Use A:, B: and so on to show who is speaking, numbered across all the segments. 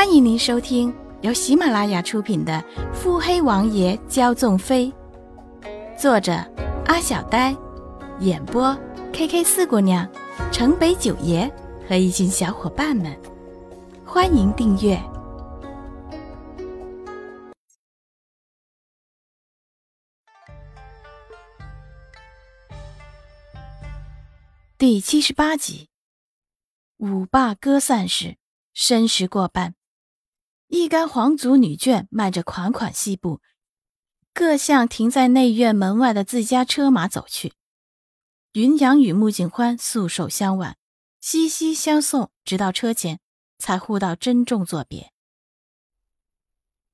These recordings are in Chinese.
A: 欢迎您收听由喜马拉雅出品的《腹黑王爷骄纵妃》，作者阿小呆，演播 K K 四姑娘、城北九爷和一群小伙伴们。欢迎订阅第七十八集。舞罢歌散时，申时过半，一干皇族女眷迈着款款细步，各向停在内院门外的自家车马走去。云阳与穆景欢素手相挽，息息相送，直到车前，才互道珍重作别。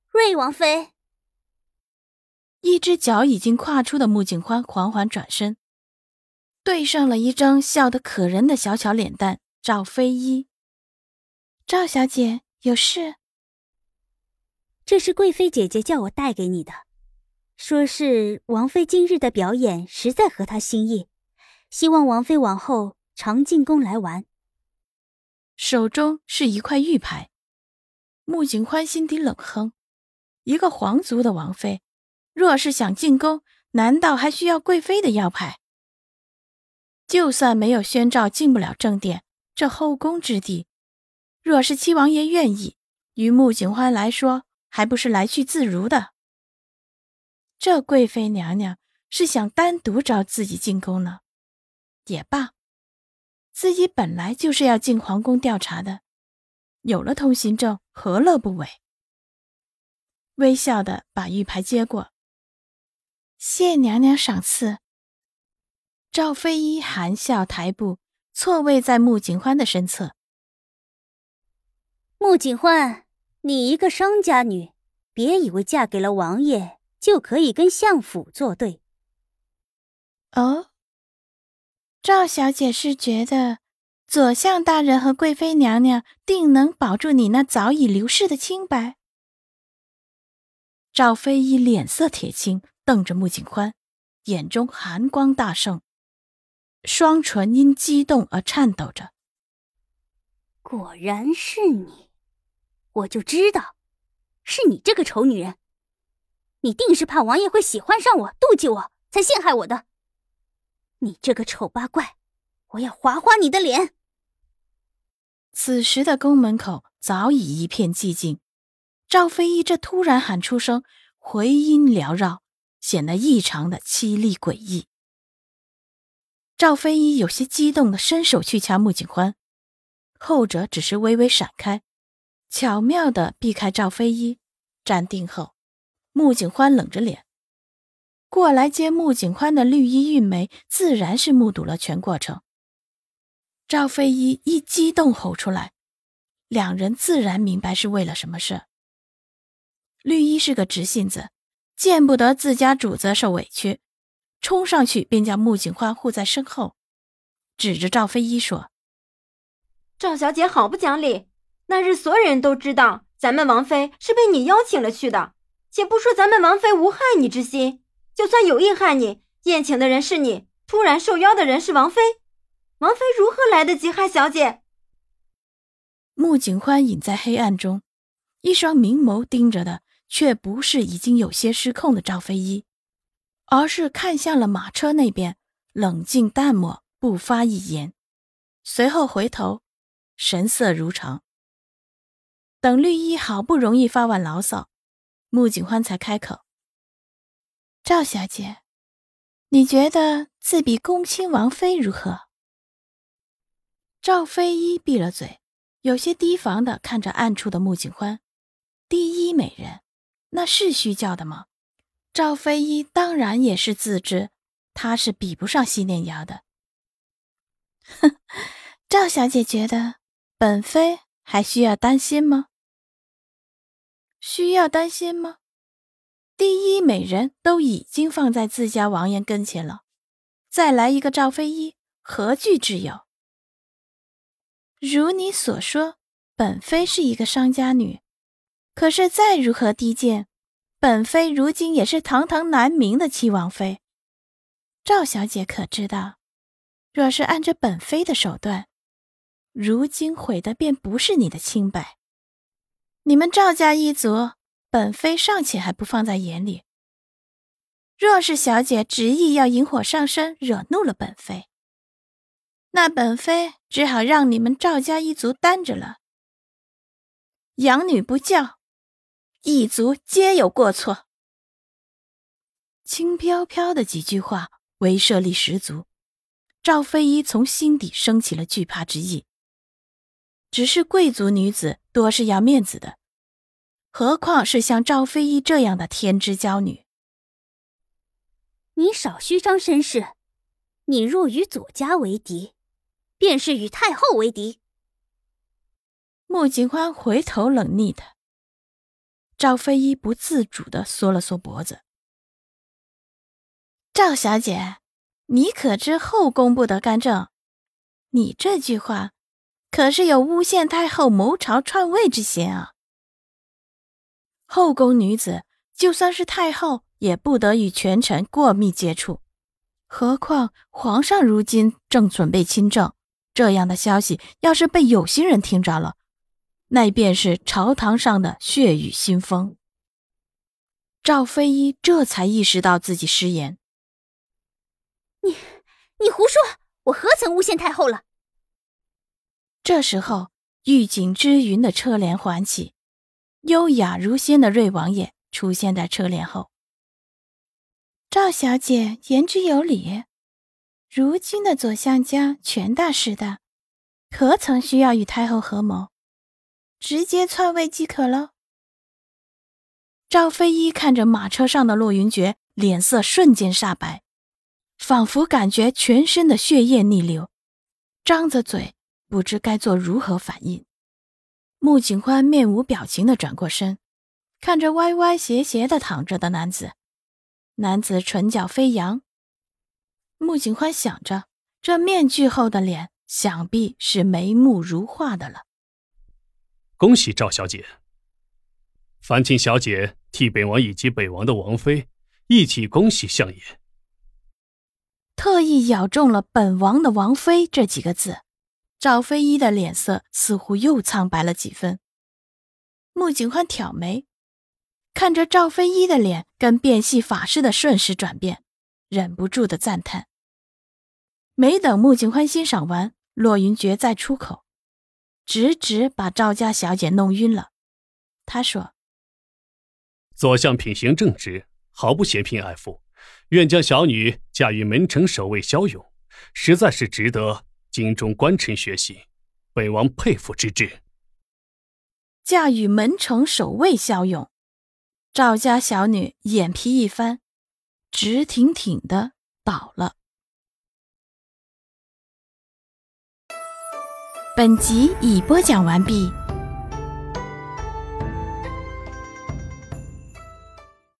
B: 瑞王妃，
A: 一只脚已经跨出的穆景欢缓缓转身，对上了一张笑得可人的小巧脸蛋。赵飞一，赵小姐有事？
B: 这是贵妃姐姐叫我带给你的，说是王妃今日的表演实在合她心意，希望王妃往后常进宫来玩。
A: 手中是一块玉牌，穆景欢心底冷哼：一个皇族的王妃，若是想进宫，难道还需要贵妃的腰牌？就算没有宣诏进不了正殿。这后宫之地，若是七王爷愿意，于穆景欢来说，还不是来去自如的。这贵妃娘娘是想单独招自己进宫呢？也罢，自己本来就是要进皇宫调查的，有了通行证，何乐不为？微笑的把玉牌接过，谢娘娘赏赐。赵飞一含笑抬步。错位在穆景欢的身侧。
B: 穆景欢，你一个商家女，别以为嫁给了王爷就可以跟相府作对。
A: 哦，赵小姐是觉得左相大人和贵妃娘娘定能保住你那早已流逝的清白？赵飞一脸色铁青，瞪着穆景欢，眼中寒光大盛。双唇因激动而颤抖着。
B: 果然是你，我就知道，是你这个丑女人，你定是怕王爷会喜欢上我、妒忌我，才陷害我的。你这个丑八怪，我要划花你的脸！
A: 此时的宫门口早已一片寂静，赵飞一这突然喊出声，回音缭绕，显得异常的凄厉诡异。赵飞一有些激动的伸手去掐穆景欢，后者只是微微闪开，巧妙的避开赵飞一。站定后，穆景欢冷着脸过来接穆景欢的绿衣玉梅，自然是目睹了全过程。赵飞一一激动吼出来，两人自然明白是为了什么事。绿衣是个直性子，见不得自家主子受委屈。冲上去便将穆景欢护在身后，指着赵飞一说：“
C: 赵小姐好不讲理！那日所有人都知道，咱们王妃是被你邀请了去的。且不说咱们王妃无害你之心，就算有意害你，宴请的人是你，突然受邀的人是王妃，王妃如何来得及害小姐？”
A: 穆景欢隐在黑暗中，一双明眸盯着的却不是已经有些失控的赵飞一。而是看向了马车那边，冷静淡漠，不发一言。随后回头，神色如常。等绿衣好不容易发完牢骚，穆景欢才开口：“赵小姐，你觉得自比恭亲王妃如何？”赵飞一闭了嘴，有些提防的看着暗处的穆景欢。第一美人，那是虚叫的吗？赵飞一当然也是自知，他是比不上西念瑶的。哼，赵小姐觉得本妃还需要担心吗？需要担心吗？第一美人都已经放在自家王爷跟前了，再来一个赵飞一，何惧之有？如你所说，本妃是一个商家女，可是再如何低贱。本妃如今也是堂堂南明的七王妃，赵小姐可知道，若是按着本妃的手段，如今毁的便不是你的清白。你们赵家一族，本妃尚且还不放在眼里。若是小姐执意要引火上身，惹怒了本妃，那本妃只好让你们赵家一族担着了。养女不教，一族皆有过错。轻飘飘的几句话，威慑力十足。赵飞一从心底升起了惧怕之意。只是贵族女子多是要面子的，何况是像赵飞一这样的天之娇女？
B: 你少虚张声势，你若与左家为敌，便是与太后为敌。
A: 穆景欢回头冷睨他，赵飞一不自主的缩了缩脖子。赵小姐，你可知后宫不得干政？你这句话。可是有诬陷太后谋朝篡位之嫌啊！后宫女子就算是太后，也不得与权臣过密接触。何况皇上如今正准备亲政，这样的消息要是被有心人听着了，那便是朝堂上的血雨腥风。赵飞一这才意识到自己失言：“
B: 你，你胡说！我何曾诬陷太后了？”
A: 这时候，玉锦之云的车帘缓起，优雅如仙的瑞王爷出现在车帘后。赵小姐言之有理，如今的左相家权大势大，何曾需要与太后合谋，直接篡位即可了。赵飞一看着马车上的洛云珏，脸色瞬间煞白，仿佛感觉全身的血液逆流，张着嘴。不知该做如何反应，穆景欢面无表情的转过身，看着歪歪斜斜的躺着的男子。男子唇角飞扬，穆景欢想着，这面具后的脸，想必是眉目如画的了。
D: 恭喜赵小姐，烦请小姐替本王以及本王的王妃一起恭喜相爷。
A: 特意咬中了“本王的王妃”这几个字。赵飞一的脸色似乎又苍白了几分。穆景欢挑眉，看着赵飞一的脸跟变戏法似的瞬时转变，忍不住的赞叹。没等穆景欢欣赏完，骆云珏再出口，直直把赵家小姐弄晕了。他说：“
D: 左相品行正直，毫不嫌贫爱富，愿将小女嫁与门城守卫骁勇，实在是值得。”京中官臣学习，本王佩服之至。
A: 驾驭门城守卫骁勇，赵家小女眼皮一翻，直挺挺的倒了。本集已播讲完毕。